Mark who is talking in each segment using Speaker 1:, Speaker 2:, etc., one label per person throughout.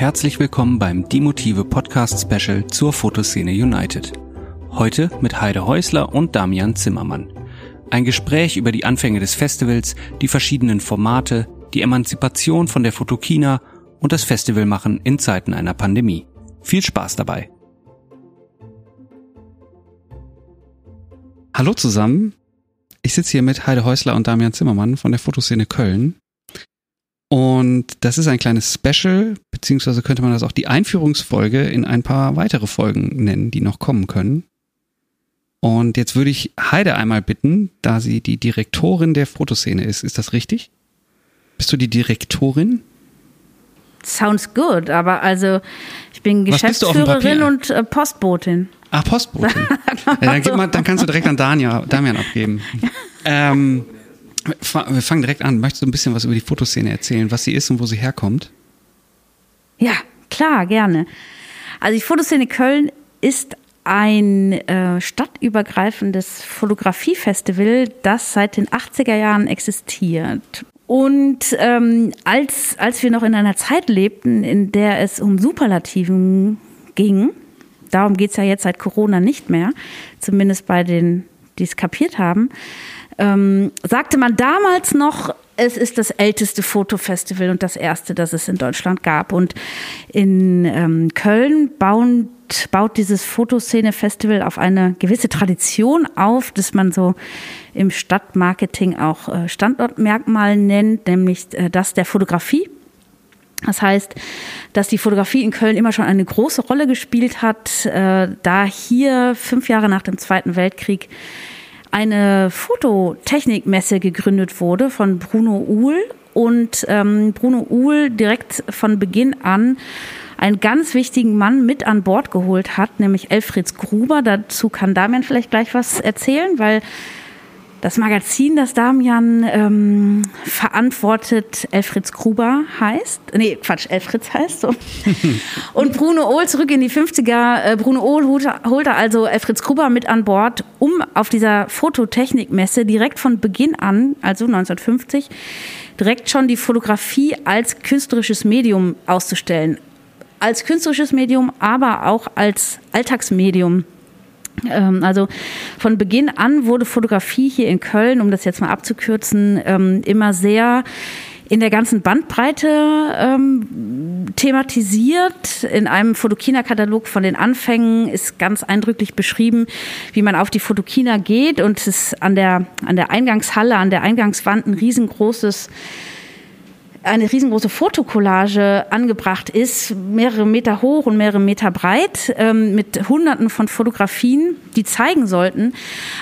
Speaker 1: herzlich willkommen beim Die Motive Podcast Special zur Fotoszene United. Heute mit Heide Häusler und Damian Zimmermann. Ein Gespräch über die Anfänge des Festivals, die verschiedenen Formate, die Emanzipation von der Fotokina und das Festivalmachen in Zeiten einer Pandemie. Viel Spaß dabei.
Speaker 2: Hallo zusammen. Ich sitze hier mit Heide Häusler und Damian Zimmermann von der Fotoszene Köln. Und das ist ein kleines Special, beziehungsweise könnte man das auch die Einführungsfolge in ein paar weitere Folgen nennen, die noch kommen können. Und jetzt würde ich Heide einmal bitten, da sie die Direktorin der Fotoszene ist. Ist das richtig? Bist du die Direktorin?
Speaker 3: Sounds good, aber also ich bin Geschäftsführerin und äh, Postbotin.
Speaker 2: Ah, Postbotin. ja, dann, mal, dann, kannst du direkt an Dania, Damian abgeben. ähm, wir fangen direkt an. Möchtest du ein bisschen was über die Fotoszene erzählen, was sie ist und wo sie herkommt?
Speaker 3: Ja, klar, gerne. Also die Fotoszene Köln ist ein äh, stadtübergreifendes Fotografiefestival, das seit den 80er Jahren existiert. Und ähm, als, als wir noch in einer Zeit lebten, in der es um Superlativen ging, darum geht es ja jetzt seit Corona nicht mehr, zumindest bei den, die es kapiert haben, ähm, sagte man damals noch, es ist das älteste Fotofestival und das erste, das es in Deutschland gab. Und in ähm, Köln bauen, baut dieses Fotoszene-Festival auf eine gewisse Tradition auf, dass man so im Stadtmarketing auch äh, Standortmerkmal nennt, nämlich äh, das der Fotografie. Das heißt, dass die Fotografie in Köln immer schon eine große Rolle gespielt hat, äh, da hier fünf Jahre nach dem Zweiten Weltkrieg eine Fototechnikmesse gegründet wurde von Bruno Uhl und ähm, Bruno Uhl direkt von Beginn an einen ganz wichtigen Mann mit an Bord geholt hat, nämlich Elfrieds Gruber. Dazu kann Damian vielleicht gleich was erzählen, weil das Magazin, das Damian ähm, verantwortet, Elfrieds Gruber heißt. Nee, Quatsch, Elfrieds heißt so. Und Bruno Ohl zurück in die 50er. Äh, Bruno Ohl holte, holte also Elfrieds Gruber mit an Bord, um auf dieser Fototechnikmesse direkt von Beginn an, also 1950, direkt schon die Fotografie als künstlerisches Medium auszustellen. Als künstlerisches Medium, aber auch als Alltagsmedium also von Beginn an wurde Fotografie hier in Köln, um das jetzt mal abzukürzen, ähm, immer sehr in der ganzen Bandbreite ähm, thematisiert. In einem Fotokina-Katalog von den Anfängen ist ganz eindrücklich beschrieben, wie man auf die Fotokina geht und es ist an der, an der Eingangshalle, an der Eingangswand ein riesengroßes eine riesengroße Fotokollage angebracht ist, mehrere Meter hoch und mehrere Meter breit, ähm, mit Hunderten von Fotografien, die zeigen sollten,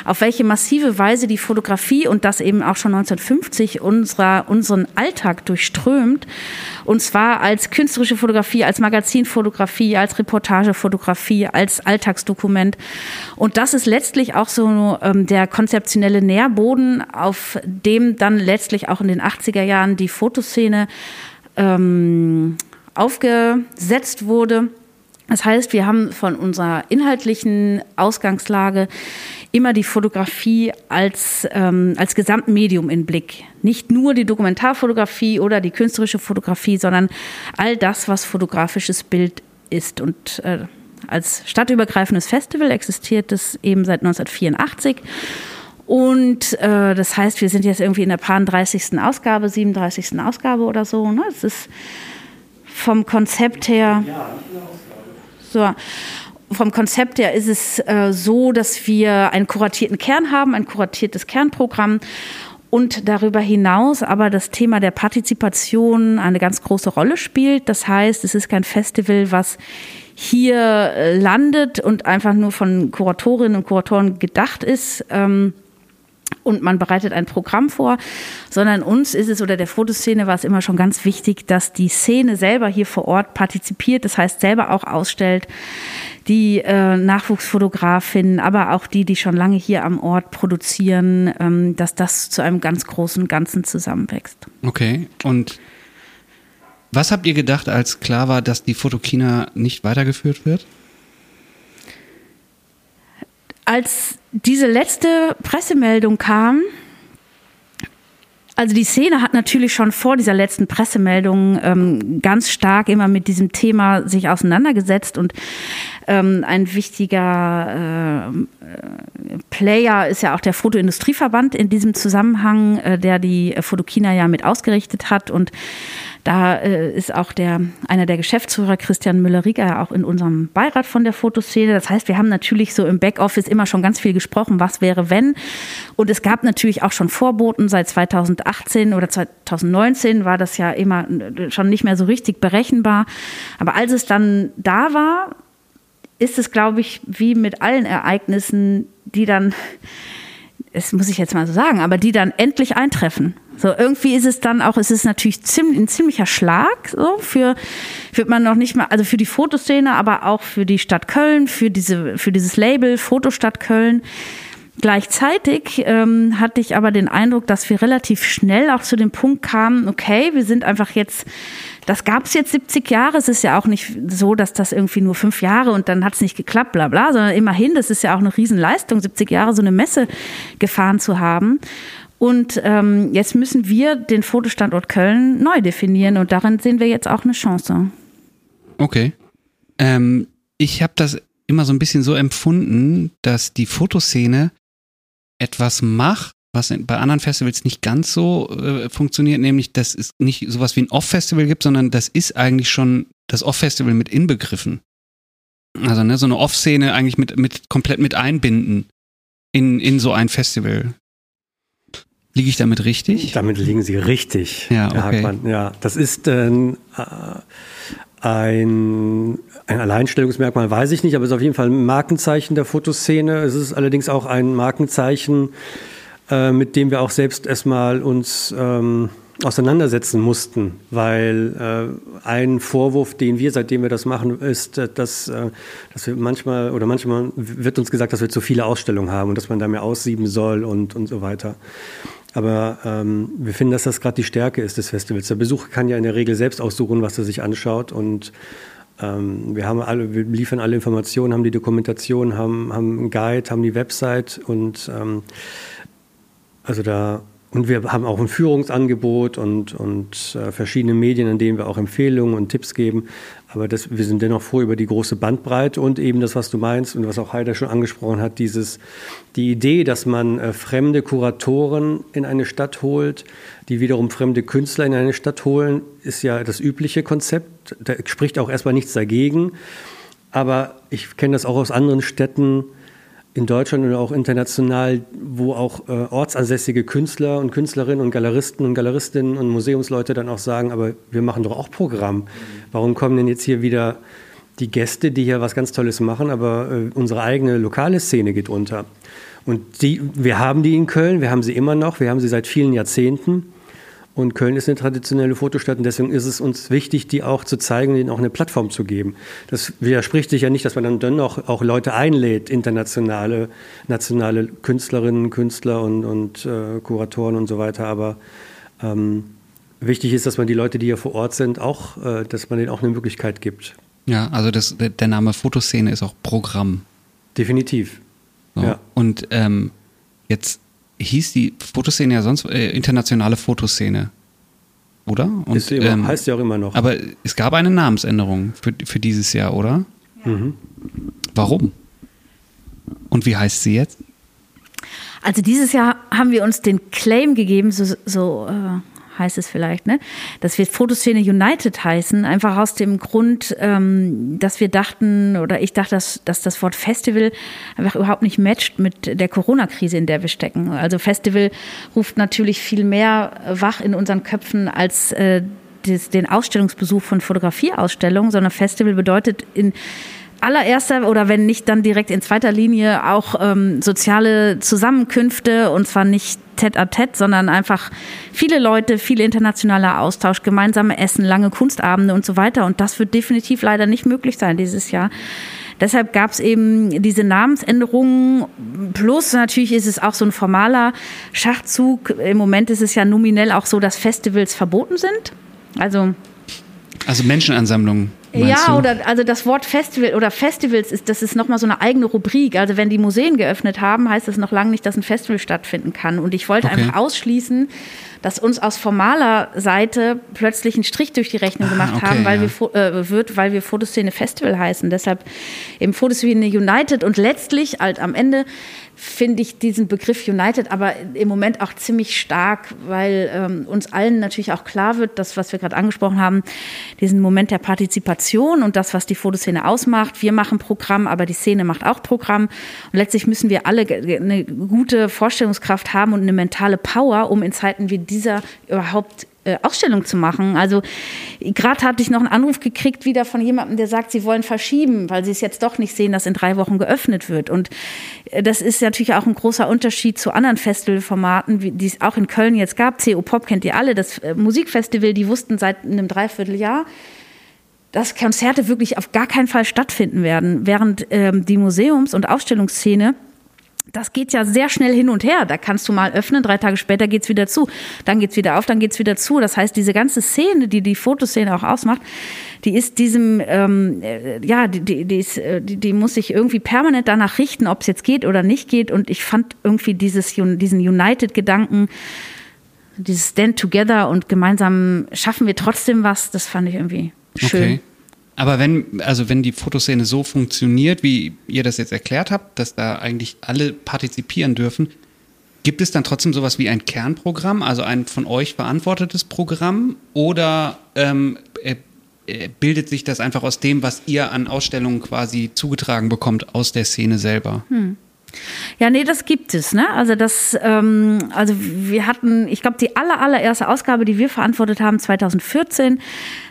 Speaker 3: auf welche massive Weise die Fotografie und das eben auch schon 1950 unserer, unseren Alltag durchströmt. Und zwar als künstlerische Fotografie, als Magazinfotografie, als Reportagefotografie, als Alltagsdokument. Und das ist letztlich auch so ähm, der konzeptionelle Nährboden, auf dem dann letztlich auch in den 80er Jahren die Fotoszene Szene ähm, aufgesetzt wurde. Das heißt, wir haben von unserer inhaltlichen Ausgangslage immer die Fotografie als, ähm, als Gesamtmedium in Blick. Nicht nur die Dokumentarfotografie oder die künstlerische Fotografie, sondern all das, was fotografisches Bild ist. Und äh, als stadtübergreifendes Festival existiert es eben seit 1984 und äh, das heißt, wir sind jetzt irgendwie in der paar 30. Ausgabe, 37. Ausgabe oder so. Ne? Es ist vom Konzept her. So. Vom Konzept her ist es äh, so, dass wir einen kuratierten Kern haben, ein kuratiertes Kernprogramm und darüber hinaus aber das Thema der Partizipation eine ganz große Rolle spielt. Das heißt, es ist kein Festival, was hier äh, landet und einfach nur von Kuratorinnen und Kuratoren gedacht ist. Ähm, und man bereitet ein Programm vor, sondern uns ist es oder der Fotoszene war es immer schon ganz wichtig, dass die Szene selber hier vor Ort partizipiert, das heißt selber auch ausstellt, die äh, Nachwuchsfotografinnen, aber auch die, die schon lange hier am Ort produzieren, ähm, dass das zu einem ganz großen Ganzen zusammenwächst.
Speaker 2: Okay, und was habt ihr gedacht, als klar war, dass die Fotokina nicht weitergeführt wird?
Speaker 3: Als diese letzte Pressemeldung kam, Also die Szene hat natürlich schon vor dieser letzten Pressemeldung ähm, ganz stark immer mit diesem Thema sich auseinandergesetzt und ähm, ein wichtiger äh, Player ist ja auch der Fotoindustrieverband in diesem Zusammenhang, äh, der die Fotokina ja mit ausgerichtet hat und da äh, ist auch der, einer der Geschäftsführer, Christian Müller-Rieger, auch in unserem Beirat von der Fotoszene. Das heißt, wir haben natürlich so im Backoffice immer schon ganz viel gesprochen, was wäre, wenn. Und es gab natürlich auch schon Vorboten. Seit 2018 oder 2019 war das ja immer schon nicht mehr so richtig berechenbar. Aber als es dann da war, ist es, glaube ich, wie mit allen Ereignissen, die dann das muss ich jetzt mal so sagen, aber die dann endlich eintreffen. So, irgendwie ist es dann auch, es ist natürlich ziemlich, ein ziemlicher Schlag, so, für, wird man noch nicht mal, also für die Fotoszene, aber auch für die Stadt Köln, für diese, für dieses Label Fotostadt Köln. Gleichzeitig ähm, hatte ich aber den Eindruck, dass wir relativ schnell auch zu dem Punkt kamen, okay, wir sind einfach jetzt das gab es jetzt 70 Jahre. Es ist ja auch nicht so, dass das irgendwie nur fünf Jahre und dann hat es nicht geklappt, bla bla, sondern immerhin, das ist ja auch eine Riesenleistung, 70 Jahre so eine Messe gefahren zu haben. Und ähm, jetzt müssen wir den Fotostandort Köln neu definieren und darin sehen wir jetzt auch eine Chance.
Speaker 2: Okay. Ähm, ich habe das immer so ein bisschen so empfunden, dass die Fotoszene etwas macht, was bei anderen Festivals nicht ganz so äh, funktioniert, nämlich dass es nicht sowas wie ein Off-Festival gibt, sondern das ist eigentlich schon das Off-Festival mit inbegriffen. Also ne, so eine Off-Szene eigentlich mit, mit komplett mit einbinden in, in so ein Festival. Liege ich damit richtig?
Speaker 4: Damit liegen Sie richtig,
Speaker 2: ja, okay. Hartmann.
Speaker 4: Ja, das ist äh, ein, ein Alleinstellungsmerkmal, weiß ich nicht, aber es ist auf jeden Fall ein Markenzeichen der Fotoszene. Es ist allerdings auch ein Markenzeichen äh, mit dem wir auch selbst erstmal uns ähm, auseinandersetzen mussten, weil äh, ein Vorwurf, den wir, seitdem wir das machen, ist, äh, dass, äh, dass wir manchmal oder manchmal wird uns gesagt, dass wir zu viele Ausstellungen haben und dass man da mehr aussieben soll und, und so weiter. Aber ähm, wir finden, dass das gerade die Stärke ist des Festivals. Der Besucher kann ja in der Regel selbst aussuchen, was er sich anschaut und ähm, wir haben alle, wir liefern alle Informationen, haben die Dokumentation, haben, haben einen Guide, haben die Website und ähm, also da und wir haben auch ein Führungsangebot und, und äh, verschiedene Medien, in denen wir auch Empfehlungen und Tipps geben. Aber das, wir sind dennoch froh über die große Bandbreite und eben das, was du meinst und was auch Heider schon angesprochen hat, dieses, die Idee, dass man äh, fremde Kuratoren in eine Stadt holt, die wiederum fremde Künstler in eine Stadt holen, ist ja das übliche Konzept. Da spricht auch erstmal nichts dagegen. Aber ich kenne das auch aus anderen Städten, in Deutschland und auch international, wo auch äh, ortsansässige Künstler und Künstlerinnen und Galeristen und Galeristinnen und Museumsleute dann auch sagen, aber wir machen doch auch Programm. Warum kommen denn jetzt hier wieder die Gäste, die hier was ganz Tolles machen, aber äh, unsere eigene lokale Szene geht unter. Und die, wir haben die in Köln, wir haben sie immer noch, wir haben sie seit vielen Jahrzehnten. Und Köln ist eine traditionelle Fotostadt und deswegen ist es uns wichtig, die auch zu zeigen und ihnen auch eine Plattform zu geben. Das widerspricht sich ja nicht, dass man dann dennoch auch Leute einlädt, internationale, nationale Künstlerinnen, Künstler und, und äh, Kuratoren und so weiter. Aber ähm, wichtig ist, dass man die Leute, die hier vor Ort sind, auch, äh, dass man denen auch eine Möglichkeit gibt.
Speaker 2: Ja, also das, der Name Fotoszene ist auch Programm.
Speaker 4: Definitiv.
Speaker 2: So. Ja. Und ähm, jetzt hieß die Fotoszene ja sonst äh, internationale Fotoszene. Oder?
Speaker 4: Und, Ist immer, ähm, heißt ja auch immer noch.
Speaker 2: Aber es gab eine Namensänderung für, für dieses Jahr, oder? Mhm. Warum? Und wie heißt sie jetzt?
Speaker 3: Also dieses Jahr haben wir uns den Claim gegeben, so, so äh, heißt es vielleicht, ne? Dass wir Fotoszene United heißen, einfach aus dem Grund, ähm, dass wir dachten, oder ich dachte, dass, dass das Wort Festival einfach überhaupt nicht matcht mit der Corona-Krise, in der wir stecken. Also Festival ruft natürlich viel mehr wach in unseren Köpfen als äh, den Ausstellungsbesuch von Fotografieausstellungen, sondern Festival bedeutet in allererster oder wenn nicht dann direkt in zweiter Linie auch ähm, soziale Zusammenkünfte und zwar nicht tête à tête, sondern einfach viele Leute, viel internationaler Austausch, gemeinsame Essen, lange Kunstabende und so weiter. Und das wird definitiv leider nicht möglich sein dieses Jahr. Deshalb gab es eben diese Namensänderungen. Plus natürlich ist es auch so ein formaler Schachzug. Im Moment ist es ja nominell auch so, dass Festivals verboten sind. Also
Speaker 2: also Menschenansammlungen
Speaker 3: Ja,
Speaker 2: du?
Speaker 3: oder also das Wort Festival oder Festivals ist, das ist nochmal so eine eigene Rubrik. Also wenn die Museen geöffnet haben, heißt das noch lange nicht, dass ein Festival stattfinden kann. Und ich wollte
Speaker 2: Okay.
Speaker 3: einfach ausschließen, dass uns aus formaler Seite plötzlich ein Strich durch die Rechnung
Speaker 2: Ah,
Speaker 3: gemacht
Speaker 2: okay,
Speaker 3: haben, weil
Speaker 2: ja.
Speaker 3: wir äh, wird, weil wir Fotoszene Festival heißen. Deshalb eben Fotoszene United und letztlich halt am Ende finde ich diesen Begriff United aber im Moment auch ziemlich stark, weil ähm, uns allen natürlich auch klar wird, das, was wir gerade angesprochen haben, diesen Moment der Partizipation und das, was die Fotoszene ausmacht. Wir machen Programm, aber die Szene macht auch Programm. Und letztlich müssen wir alle eine gute Vorstellungskraft haben und eine mentale Power, um in Zeiten wie dieser überhaupt äh, Ausstellung zu machen. Also gerade hatte ich noch einen Anruf gekriegt wieder von jemandem, der sagt, sie wollen verschieben, weil sie es jetzt doch nicht sehen, dass in drei Wochen geöffnet wird. Und äh, das ist natürlich auch ein großer Unterschied zu anderen Festivalformaten, die es auch in Köln jetzt gab. CO Pop kennt ihr alle, das äh, Musikfestival, die wussten seit einem Dreivierteljahr, dass Konzerte wirklich auf gar keinen Fall stattfinden werden, während ähm, die Museums- und Ausstellungsszene das geht ja sehr schnell hin und her. Da kannst du mal öffnen, drei Tage später geht's wieder zu. Dann geht's wieder auf, dann geht's wieder zu. Das heißt, diese ganze Szene, die die Fotoszene auch ausmacht, die ist diesem, ähm, äh, ja, die, die, die, ist, äh, die, die muss sich irgendwie permanent danach richten, ob es jetzt geht oder nicht geht. Und ich fand irgendwie dieses, diesen United-Gedanken, dieses Stand Together und gemeinsam schaffen wir trotzdem was, das fand ich irgendwie schön.
Speaker 2: Okay. Aber wenn, also wenn die Fotoszene so funktioniert, wie ihr das jetzt erklärt habt, dass da eigentlich alle partizipieren dürfen, gibt es dann trotzdem sowas wie ein Kernprogramm, also ein von euch verantwortetes Programm? Oder ähm, äh, äh, bildet sich das einfach aus dem, was ihr an Ausstellungen quasi zugetragen bekommt aus der Szene selber?
Speaker 3: Ja, nee, das gibt es. Ne? Also das, ähm, also wir hatten, ich glaube, die aller, allererste Ausgabe, die wir verantwortet haben, 2014,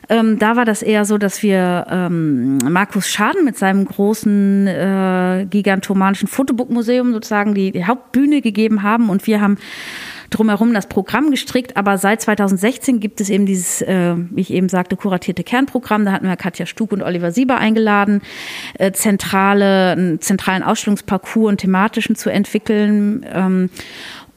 Speaker 3: ähm, da war das eher so, dass wir ähm, Markus Schaden mit seinem großen äh, gigantomanischen Fotobook-Museum sozusagen die, die Hauptbühne gegeben haben und wir haben drumherum das Programm gestrickt, aber seit 2016 gibt es eben dieses, äh, wie ich eben sagte, kuratierte Kernprogramm. Da hatten wir Katja Stug und Oliver Sieber eingeladen, äh, zentrale, einen zentralen Ausstellungsparcours und thematischen zu entwickeln. Ähm,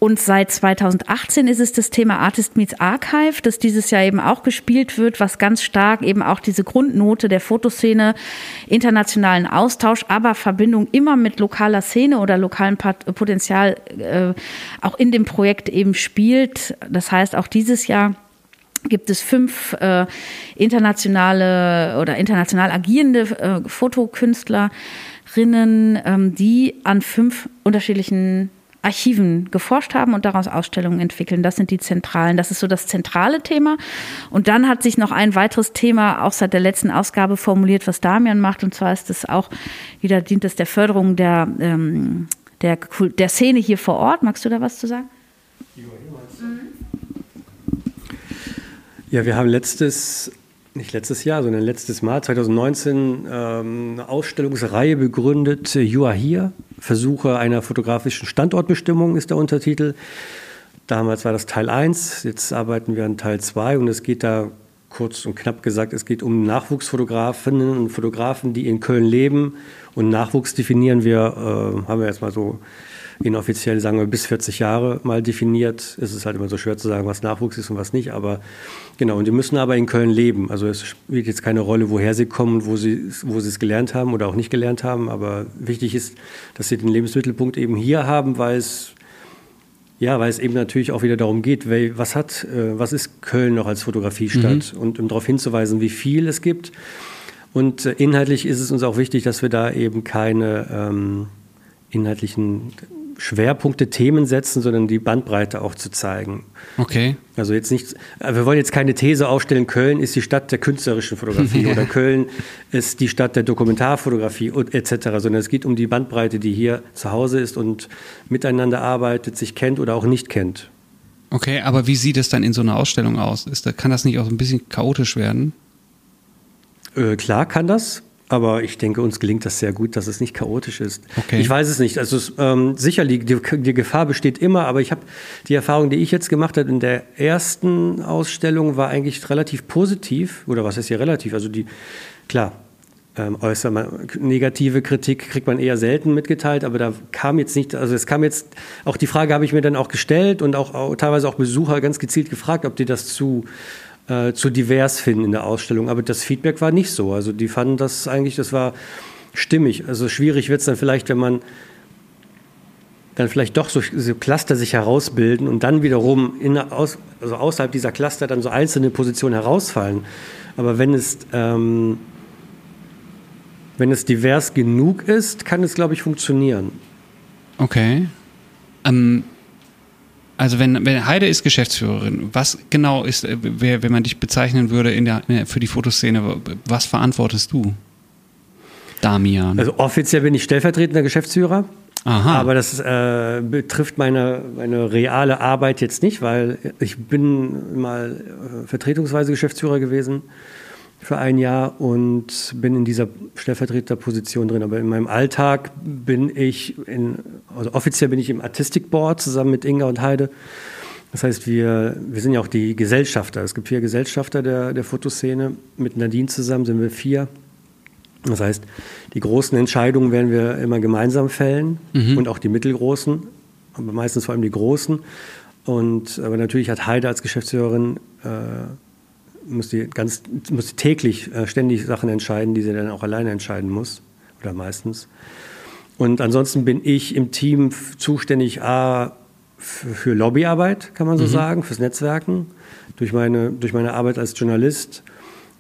Speaker 3: und seit 2018 ist es das Thema Artist Meets Archive, das dieses Jahr eben auch gespielt wird, was ganz stark eben auch diese Grundnote der Fotoszene, internationalen Austausch, aber Verbindung immer mit lokaler Szene oder lokalem Potenzial äh, auch in dem Projekt eben spielt. Das heißt, auch dieses Jahr gibt es fünf äh, internationale oder international agierende äh, Fotokünstlerinnen, ähm, die an fünf unterschiedlichen Archiven geforscht haben und daraus Ausstellungen entwickeln. Das sind die zentralen. Das ist so das zentrale Thema. Und dann hat sich noch ein weiteres Thema auch seit der letzten Ausgabe formuliert, was Damian macht. Und zwar ist es auch wieder dient es der Förderung der, ähm, der, der Szene hier vor Ort. Magst du da was zu sagen?
Speaker 4: Ja, wir haben letztes, nicht letztes Jahr, sondern letztes Mal, 2019, ähm, eine Ausstellungsreihe begründet, äh, You Are Here, Versuche einer fotografischen Standortbestimmung ist der Untertitel. Damals war das Teil 1, jetzt arbeiten wir an Teil 2 und es geht da kurz und knapp gesagt, es geht um Nachwuchsfotografinnen und Fotografen, die in Köln leben. Und Nachwuchs definieren wir, äh, haben wir jetzt mal so inoffiziell, sagen wir, bis 40 Jahre mal definiert. Es ist halt immer so schwer zu sagen, was Nachwuchs ist und was nicht. Aber genau, und die müssen aber in Köln leben. Also es spielt jetzt keine Rolle, woher sie kommen, wo sie, wo sie es gelernt haben oder auch nicht gelernt haben. Aber wichtig ist, dass sie den Lebensmittelpunkt eben hier haben, weil es ja, weil es eben natürlich auch wieder darum geht, was hat, äh, was ist Köln noch als Fotografiestadt und um darauf hinzuweisen, wie viel es gibt. Und äh, inhaltlich ist es uns auch wichtig, dass wir da eben keine ähm, inhaltlichen Schwerpunkte, Themen setzen, sondern die Bandbreite auch zu zeigen.
Speaker 2: Okay.
Speaker 4: Also jetzt nicht, äh, wir wollen jetzt keine These aufstellen, Köln ist die Stadt der künstlerischen Fotografie oder Köln ist die Stadt der Dokumentarfotografie und etc., sondern es geht um die Bandbreite, die hier zu Hause ist und miteinander arbeitet, sich kennt oder auch nicht kennt.
Speaker 2: Okay, aber wie sieht es dann in so einer Ausstellung aus? Ist, kann das nicht auch so ein bisschen chaotisch werden?
Speaker 4: Äh, klar kann das, aber ich denke, uns gelingt das sehr gut, dass es nicht chaotisch ist.
Speaker 2: Okay.
Speaker 4: Ich weiß es nicht. Also es, ähm, sicherlich, die, die Gefahr besteht immer, aber ich habe die Erfahrung, die ich jetzt gemacht habe in der ersten Ausstellung, war eigentlich relativ positiv. Oder was heißt hier relativ? Also die, klar, ähm, äußere negative Kritik kriegt man eher selten mitgeteilt, aber da kam jetzt nicht, also es kam jetzt, auch die Frage habe ich mir dann auch gestellt und auch, auch teilweise auch Besucher ganz gezielt gefragt, ob die das zu äh, zu divers finden in der Ausstellung. Aber das Feedback war nicht so. Also die fanden das eigentlich, das war stimmig. Also schwierig wird es dann vielleicht, wenn man dann vielleicht doch so, so, Cluster sich herausbilden und dann wiederum in, aus, also außerhalb dieser Cluster dann so einzelne Positionen herausfallen. Aber wenn es, ähm, wenn es divers genug ist, kann es, glaube ich, funktionieren.
Speaker 2: Okay. Ähm, also wenn, wenn Heide ist Geschäftsführerin, was genau ist, äh, wenn man dich bezeichnen würde in der, für die Fotoszene, was verantwortest du? Damian.
Speaker 4: Also offiziell bin ich stellvertretender Geschäftsführer. Aha. Aber das äh, betrifft meine, meine reale Arbeit jetzt nicht, weil ich bin mal äh, vertretungsweise Geschäftsführer gewesen für ein Jahr und bin in dieser Stellvertreterposition drin. Aber in meinem Alltag bin ich, in, also offiziell bin ich im Artistic Board zusammen mit Inga und Heide. Das heißt, wir, wir sind ja auch die Gesellschafter. Es gibt vier Gesellschafter der, der Fotoszene. Mit Nadine zusammen sind wir vier. Das heißt, die großen Entscheidungen werden wir immer gemeinsam fällen mhm. und auch die mittelgroßen, aber meistens vor allem die großen. Und aber natürlich hat Heide als Geschäftsführerin äh, muss die ganz muss die täglich äh, ständig Sachen entscheiden, die sie dann auch alleine entscheiden muss oder meistens. Und ansonsten bin ich im Team zuständig A, für Lobbyarbeit, kann man so mhm. sagen, fürs Netzwerken. Durch meine, durch meine Arbeit als Journalist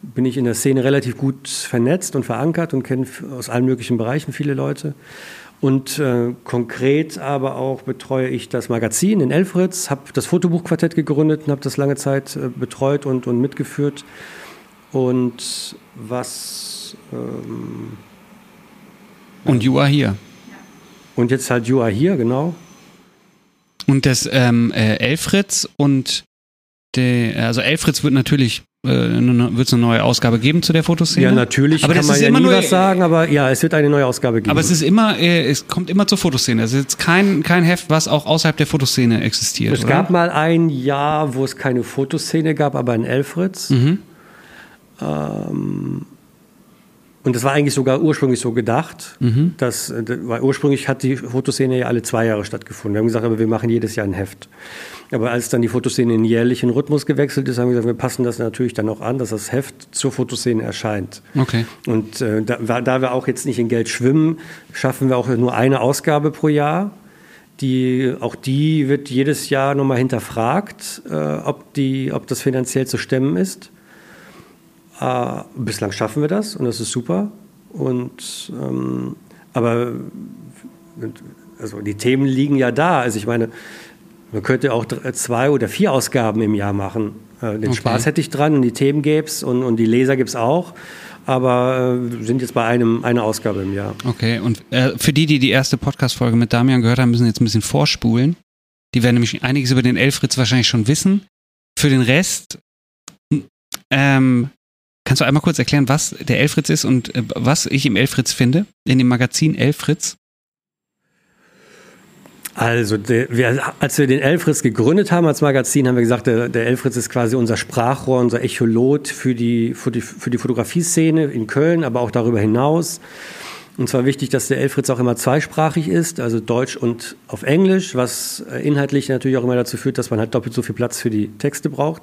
Speaker 4: bin ich in der Szene relativ gut vernetzt und verankert und kenne aus allen möglichen Bereichen viele Leute. Und äh, konkret aber auch betreue ich das Magazin in Elfritz, habe das Fotobuchquartett gegründet und habe das lange Zeit äh, betreut und, und mitgeführt. Und was. Ähm,
Speaker 2: und You Are Here.
Speaker 4: Und jetzt halt You Are Here, genau.
Speaker 2: Und das ähm, äh, Elfritz und der, also Elfritz wird natürlich wird es eine neue Ausgabe geben zu der Fotoszene?
Speaker 4: Ja, natürlich aber kann man ja nie nur, was sagen, aber ja, es wird eine neue Ausgabe geben.
Speaker 2: Aber es ist immer, äh, es kommt immer zur Fotoszene. Es ist jetzt kein, kein Heft, was auch außerhalb der Fotoszene existiert.
Speaker 4: Es
Speaker 2: oder?
Speaker 4: gab mal ein Jahr, wo es keine Fotoszene gab, aber in Elfritz. Mhm. Ähm, und das war eigentlich sogar ursprünglich so gedacht, mhm. dass, äh, weil ursprünglich hat die Fotoszene ja alle zwei Jahre stattgefunden. Wir haben gesagt, aber wir machen jedes Jahr ein Heft. Aber als dann die Fotoszene in jährlichen Rhythmus gewechselt ist, haben wir gesagt, wir passen das natürlich dann auch an, dass das Heft zur Fotoszene erscheint.
Speaker 2: Okay.
Speaker 4: Und äh, da, da wir auch jetzt nicht in Geld schwimmen, schaffen wir auch nur eine Ausgabe pro Jahr. Die, auch die wird jedes Jahr nochmal hinterfragt, äh, ob, die, ob das finanziell zu stemmen ist. Äh, bislang schaffen wir das und das ist super. Und, ähm, aber also die Themen liegen ja da. Also ich meine, man könnte auch zwei oder vier Ausgaben im Jahr machen. Äh, den okay. Spaß hätte ich dran und die Themen gäbe es und, und die Leser gibt es auch. Aber äh, sind jetzt bei einem, einer Ausgabe im Jahr.
Speaker 2: Okay, und äh, für die, die die erste Podcast-Folge mit Damian gehört haben, müssen jetzt ein bisschen vorspulen. Die werden nämlich einiges über den Elfritz wahrscheinlich schon wissen. Für den Rest, ähm, kannst du einmal kurz erklären, was der Elfritz ist und äh, was ich im Elfritz finde? In dem Magazin Elfritz?
Speaker 4: Also, der, wir, als wir den Elfritz gegründet haben als Magazin, haben wir gesagt, der, der Elfritz ist quasi unser Sprachrohr, unser Echolot für die, für die, für die Fotografieszene in Köln, aber auch darüber hinaus. Und zwar wichtig, dass der Elfritz auch immer zweisprachig ist, also Deutsch und auf Englisch, was äh, inhaltlich natürlich auch immer dazu führt, dass man halt doppelt so viel Platz für die Texte braucht.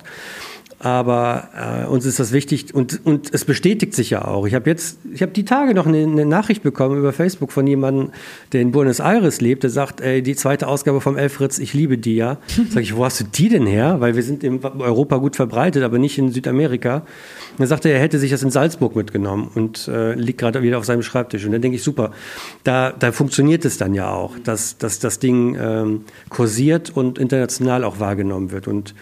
Speaker 4: Aber äh, uns ist das wichtig und, und es bestätigt sich ja auch. Ich habe jetzt, ich habe die Tage noch eine, eine, Nachricht bekommen über Facebook von jemandem, der in Buenos Aires lebt, der sagt, ey, die zweite Ausgabe vom Elfritz, ich liebe die ja. Sag ich, wo hast du die denn her? Weil wir sind in Europa gut verbreitet, aber nicht in Südamerika. Und dann sagte er, er hätte sich das in Salzburg mitgenommen und äh, liegt gerade wieder auf seinem Schreibtisch. Und dann denke ich, super, da, da funktioniert es dann ja auch, dass, dass das Ding ähm, kursiert und international auch wahrgenommen wird. Und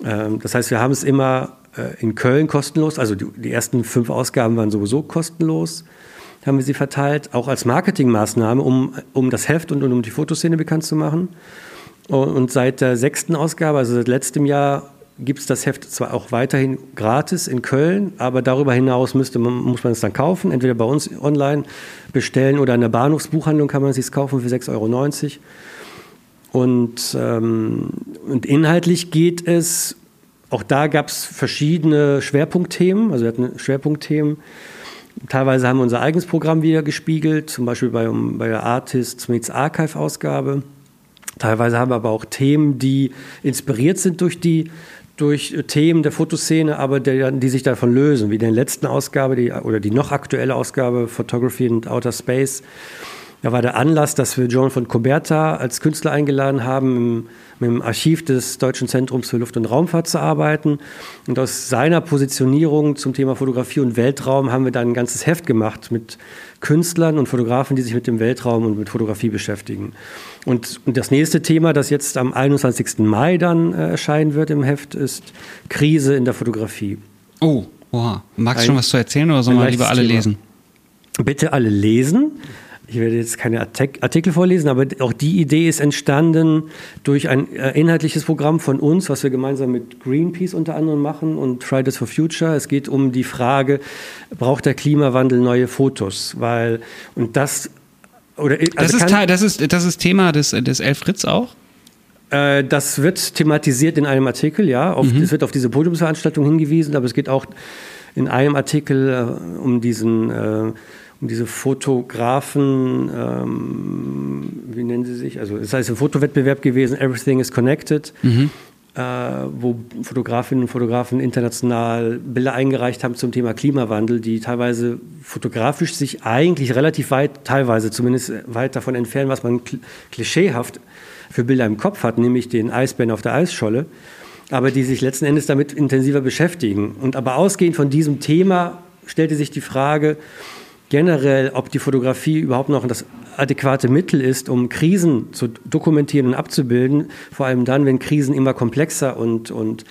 Speaker 4: das heißt, wir haben es immer äh, in Köln kostenlos, also die ersten fünf Ausgaben waren sowieso kostenlos, haben wir sie verteilt, auch als Marketingmaßnahme, um, um das Heft und um die Fotoszene bekannt zu machen. Und seit der sechsten Ausgabe, also seit letztem Jahr, gibt es das Heft zwar auch weiterhin gratis in Köln, aber darüber hinaus müsste man, muss man es dann kaufen, entweder bei uns online bestellen oder in der Bahnhofsbuchhandlung kann man es sich kaufen für 6,90 Euro. Und, ähm, und inhaltlich geht es, auch da gab es verschiedene Schwerpunktthemen, also wir hatten Schwerpunktthemen. Teilweise haben wir unser eigenes Programm wieder gespiegelt, zum Beispiel bei, bei der Artists Meets Archive Ausgabe. Teilweise haben wir aber auch Themen, die inspiriert sind durch die durch Themen der Fotoszene, aber der, die sich davon lösen, wie in der letzten Ausgabe die, oder die noch aktuelle Ausgabe Photography and Outer Space. Da war der Anlass, dass wir John von Coberta als Künstler eingeladen haben, im, mit dem Archiv des Deutschen Zentrums für Luft- und Raumfahrt zu arbeiten. Und aus seiner Positionierung zum Thema Fotografie und Weltraum haben wir dann ein ganzes Heft gemacht mit Künstlern und Fotografen, die sich mit dem Weltraum und mit Fotografie beschäftigen. Und, und das nächste Thema, das jetzt am 21. Mai dann äh, erscheinen wird im Heft, ist Krise in der Fotografie.
Speaker 2: Oh, wow. Magst du schon was zu erzählen oder sollen wir lieber alle Thema. lesen?
Speaker 4: Bitte alle lesen. Ich werde jetzt keine Artikel vorlesen, aber auch die Idee ist entstanden durch ein äh, inhaltliches Programm von uns, was wir gemeinsam mit Greenpeace unter anderem machen und Fridays for Future. Es geht um die Frage, braucht der Klimawandel neue Fotos? Weil, und das,
Speaker 2: oder, also das, ist, kann, das, ist, das ist Thema des, des Elf Fritz auch?
Speaker 4: Äh, das wird thematisiert in einem Artikel, ja. Auf, mhm. Es wird auf diese Podiumsveranstaltung hingewiesen, aber es geht auch in einem Artikel äh, um diesen äh, um diese Fotografen, ähm, wie nennen sie sich? Also es heißt ein Fotowettbewerb gewesen, Everything is Connected, mhm. äh, wo Fotografinnen und Fotografen international Bilder eingereicht haben zum Thema Klimawandel, die teilweise fotografisch sich eigentlich relativ weit, teilweise zumindest weit davon entfernen, was man klischeehaft für Bilder im Kopf hat, nämlich den Eisbären auf der Eisscholle aber die sich letzten Endes damit intensiver beschäftigen. Und aber ausgehend von diesem Thema stellte sich die Frage, generell, ob die Fotografie überhaupt noch das adäquate Mittel ist, um Krisen zu dokumentieren und abzubilden, vor allem dann, wenn Krisen immer komplexer und, und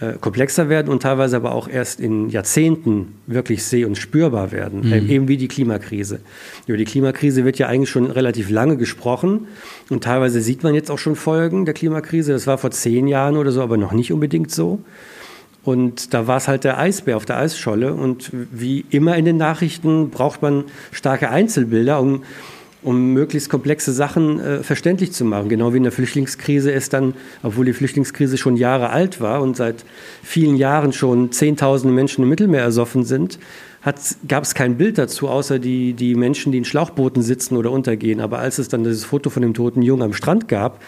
Speaker 4: äh, komplexer werden und teilweise aber auch erst in Jahrzehnten wirklich seh- und spürbar werden, mhm. äh, eben wie die Klimakrise. Über die Klimakrise wird ja eigentlich schon relativ lange gesprochen und teilweise sieht man jetzt auch schon Folgen der Klimakrise. Das war vor zehn Jahren oder so, aber noch nicht unbedingt so. Und da war es halt der Eisbär auf der Eisscholle. Und wie immer in den Nachrichten braucht man starke Einzelbilder, um, um möglichst komplexe Sachen äh, verständlich zu machen. Genau wie in der Flüchtlingskrise ist dann, obwohl die Flüchtlingskrise schon Jahre alt war und seit vielen Jahren schon Zehntausende Menschen im Mittelmeer ersoffen sind, gab es kein Bild dazu, außer die, die Menschen, die in Schlauchbooten sitzen oder untergehen. Aber als es dann dieses Foto von dem toten Jungen am Strand gab,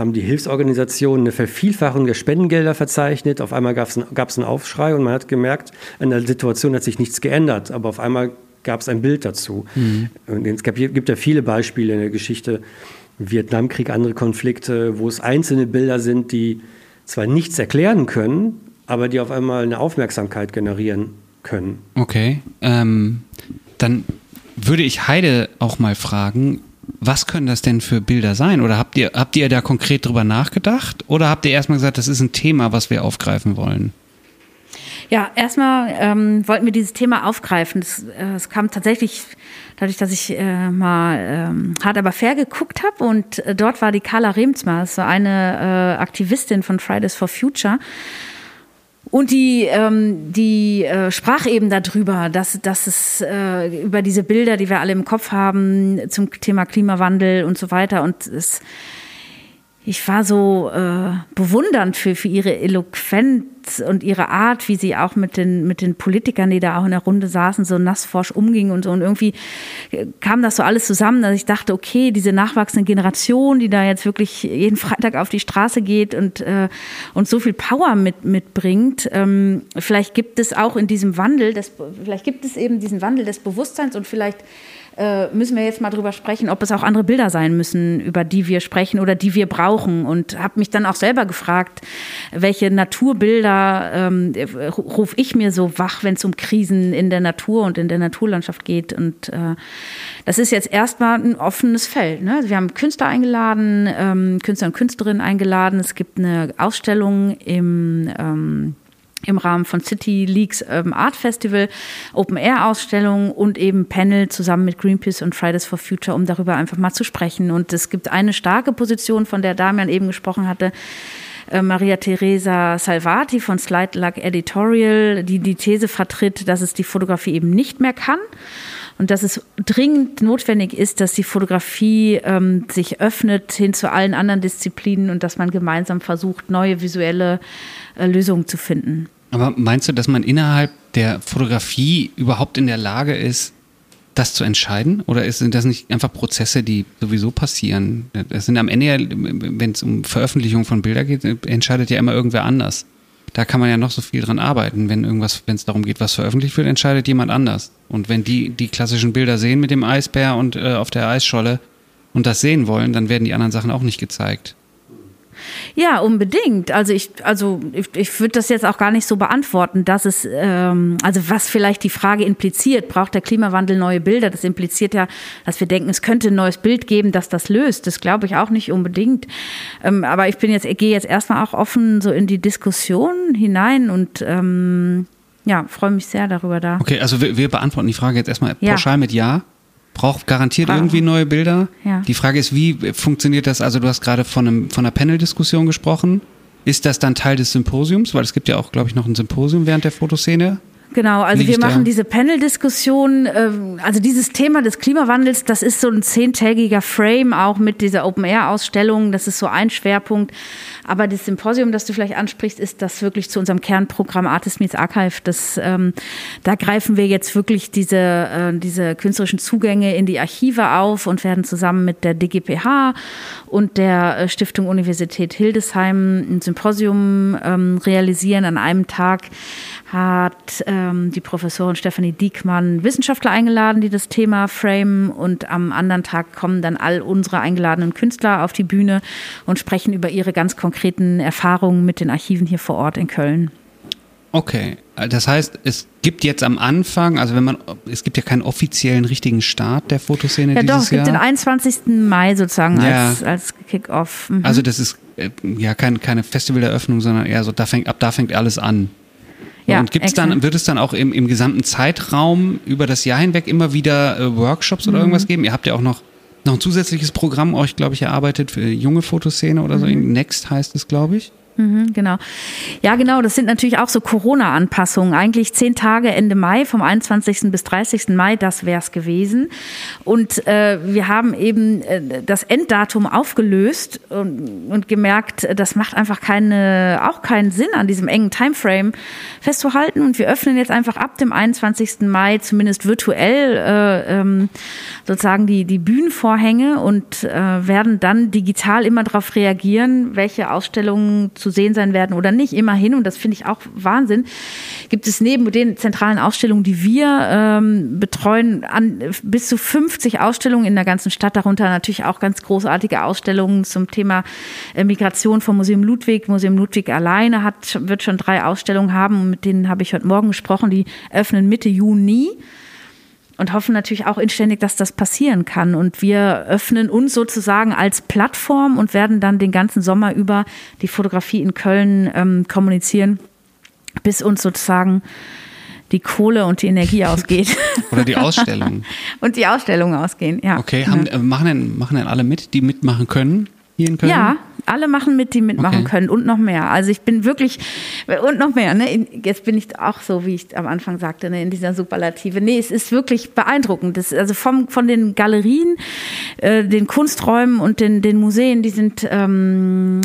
Speaker 4: haben die Hilfsorganisationen eine Vervielfachung der Spendengelder verzeichnet. Auf einmal gab es einen Aufschrei und man hat gemerkt, an der Situation hat sich nichts geändert. Aber auf einmal gab es ein Bild dazu. Mhm. Und es gab, gibt ja viele Beispiele in der Geschichte, Vietnamkrieg, andere Konflikte, wo es einzelne Bilder sind, die zwar nichts erklären können, aber die auf einmal eine Aufmerksamkeit generieren können.
Speaker 2: Okay, ähm, dann würde ich Heide auch mal fragen, was können das denn für Bilder sein? Oder habt ihr, habt ihr da konkret drüber nachgedacht? Oder habt ihr erstmal gesagt, das ist ein Thema, was wir aufgreifen wollen?
Speaker 3: Ja, erstmal ähm, wollten wir dieses Thema aufgreifen. Es äh, kam tatsächlich dadurch, dass ich äh, mal ähm, hart aber fair geguckt habe und äh, dort war die Carla Remsma, so eine äh, Aktivistin von Fridays for Future. Und die, ähm, die äh, sprach eben darüber, dass, dass es äh, über diese Bilder, die wir alle im Kopf haben, zum Thema Klimawandel und so weiter. Und es ich war so äh, bewundernd für, für ihre Eloquenz und ihre Art, wie sie auch mit den, mit den Politikern, die da auch in der Runde saßen, so nassforsch umging und so. Und irgendwie äh, kam das so alles zusammen, dass ich dachte, okay, diese nachwachsende Generation, die da jetzt wirklich jeden Freitag auf die Straße geht und, äh, und so viel Power mit, mitbringt, ähm, vielleicht gibt es auch in diesem Wandel, des, vielleicht gibt es eben diesen Wandel des Bewusstseins und vielleicht äh, müssen wir jetzt mal drüber sprechen, ob es auch andere Bilder sein müssen, über die wir sprechen oder die wir brauchen. Und habe mich dann auch selber gefragt, welche Naturbilder ähm, rufe ich mir so wach, wenn es um Krisen in der Natur und in der Naturlandschaft geht. Und äh, das ist jetzt erstmal ein offenes Feld. Ne? Wir haben Künstler eingeladen, ähm, Künstler und Künstlerinnen eingeladen. Es gibt eine Ausstellung im ähm, im Rahmen von City Leaks ähm, Art Festival, Open Air Ausstellung und eben Panel zusammen mit Greenpeace und Fridays for Future, um darüber einfach mal zu sprechen. Und es gibt eine starke Position, von der Damian eben gesprochen hatte, äh, Maria Teresa Salvati von Slide Luck Editorial, die die These vertritt, dass es die Fotografie eben nicht mehr kann und dass es dringend notwendig ist, dass die Fotografie ähm, sich öffnet hin zu allen anderen Disziplinen und dass man gemeinsam versucht, neue visuelle äh, Lösungen zu finden.
Speaker 2: Aber meinst du, dass man innerhalb der Fotografie überhaupt in der Lage ist, das zu entscheiden? Oder sind das nicht einfach Prozesse, die sowieso passieren? Das sind am Ende ja, wenn es um Veröffentlichung von Bildern geht, entscheidet ja immer irgendwer anders. Da kann man ja noch so viel dran arbeiten. Wenn irgendwas, wenn es darum geht, was veröffentlicht wird, entscheidet jemand anders. Und wenn die die klassischen Bilder sehen mit dem Eisbär und äh, auf der Eisscholle und das sehen wollen, dann werden die anderen Sachen auch nicht gezeigt.
Speaker 3: Ja, unbedingt. Also ich, also ich, ich würde das jetzt auch gar nicht so beantworten, dass es, ähm, also was vielleicht die Frage impliziert, braucht der Klimawandel neue Bilder? Das impliziert ja, dass wir denken, es könnte ein neues Bild geben, das das löst. Das glaube ich auch nicht unbedingt. Ähm, aber ich bin jetzt, gehe jetzt erstmal auch offen so in die Diskussion hinein und ähm, ja, freue mich sehr darüber da.
Speaker 2: Okay, also wir, wir beantworten die Frage jetzt erstmal ja. pauschal mit Ja braucht garantiert Brauch. irgendwie neue Bilder. Ja. Die Frage ist, wie funktioniert das? Also du hast gerade von, einem, von einer Panel-Diskussion gesprochen. Ist das dann Teil des Symposiums? Weil es gibt ja auch, glaube ich, noch ein Symposium während der Fotoszene.
Speaker 3: Genau, also wir machen diese Panel-Diskussion, ähm, also dieses Thema des Klimawandels, das ist so ein zehntägiger Frame auch mit dieser Open-Air-Ausstellung, das ist so ein Schwerpunkt. Aber das Symposium, das du vielleicht ansprichst, ist das wirklich zu unserem Kernprogramm Artist Meets Archive. Das, ähm, da greifen wir jetzt wirklich diese, äh, diese künstlerischen Zugänge in die Archive auf und werden zusammen mit der DGPH und der äh, Stiftung Universität Hildesheim ein Symposium ähm, realisieren an einem Tag hat ähm, die Professorin Stefanie Diekmann Wissenschaftler eingeladen, die das Thema framen und am anderen Tag kommen dann all unsere eingeladenen Künstler auf die Bühne und sprechen über ihre ganz konkreten Erfahrungen mit den Archiven hier vor Ort in Köln.
Speaker 2: Okay, das heißt, es gibt jetzt am Anfang, also wenn man, es gibt ja keinen offiziellen richtigen Start der Fotoszene ja, dieses
Speaker 3: doch, es gibt
Speaker 2: Jahr.
Speaker 3: den 21. Mai sozusagen ja. als, als Kick-Off.
Speaker 2: Mhm. Also das ist äh, ja kein, keine Festivaleröffnung, sondern eher so, da fängt, ab da fängt alles an. Ja, und gibt's dann, wird es dann auch im, im gesamten Zeitraum über das Jahr hinweg immer wieder äh, Workshops oder mhm. irgendwas geben? Ihr habt ja auch noch, noch ein zusätzliches Programm euch, glaube ich, erarbeitet für junge Fotoszene oder so. Mhm. Next heißt es, glaube ich.
Speaker 3: Mhm, genau. Ja, genau. Das sind natürlich auch so Corona-Anpassungen. Eigentlich zehn Tage Ende Mai, vom 21. bis 30. Mai, das wäre es gewesen. Und äh, wir haben eben äh, das Enddatum aufgelöst und, und, gemerkt, das macht einfach keine, auch keinen Sinn, an diesem engen Timeframe festzuhalten. Und wir öffnen jetzt einfach ab dem 21. Mai, zumindest virtuell, äh, ähm, sozusagen die, die Bühnenvorhänge und äh, werden dann digital immer darauf reagieren, welche Ausstellungen zu sehen sein werden oder nicht. Immerhin, und das finde ich auch Wahnsinn, gibt es neben den zentralen Ausstellungen, die wir ähm, betreuen, an bis zu 50 Ausstellungen in der ganzen Stadt, darunter natürlich auch ganz großartige Ausstellungen zum Thema äh, Migration vom Museum Ludwig. Museum Ludwig alleine hat, wird schon drei Ausstellungen haben, mit denen habe ich heute Morgen gesprochen, die öffnen Mitte Juni und hoffen natürlich auch inständig, dass das passieren kann. Und wir öffnen uns sozusagen als Plattform und werden dann den ganzen Sommer über die Fotografie in Köln ähm, kommunizieren, bis uns sozusagen die Kohle und die Energie ausgeht.
Speaker 2: Oder die Ausstellung.
Speaker 3: und die Ausstellung ausgehen, ja.
Speaker 2: Okay, haben. Äh, machen, denn, machen denn alle mit, die mitmachen können? hier in Köln?
Speaker 3: Ja, alle machen mit, die mitmachen okay. können und noch mehr. Also ich bin wirklich und noch mehr. Ne? Jetzt bin ich auch so, wie ich am Anfang sagte, ne? in dieser Superlative. Nee, es ist wirklich beeindruckend. Das, also vom, von den Galerien, äh, den Kunsträumen und den, den Museen, die sind ähm,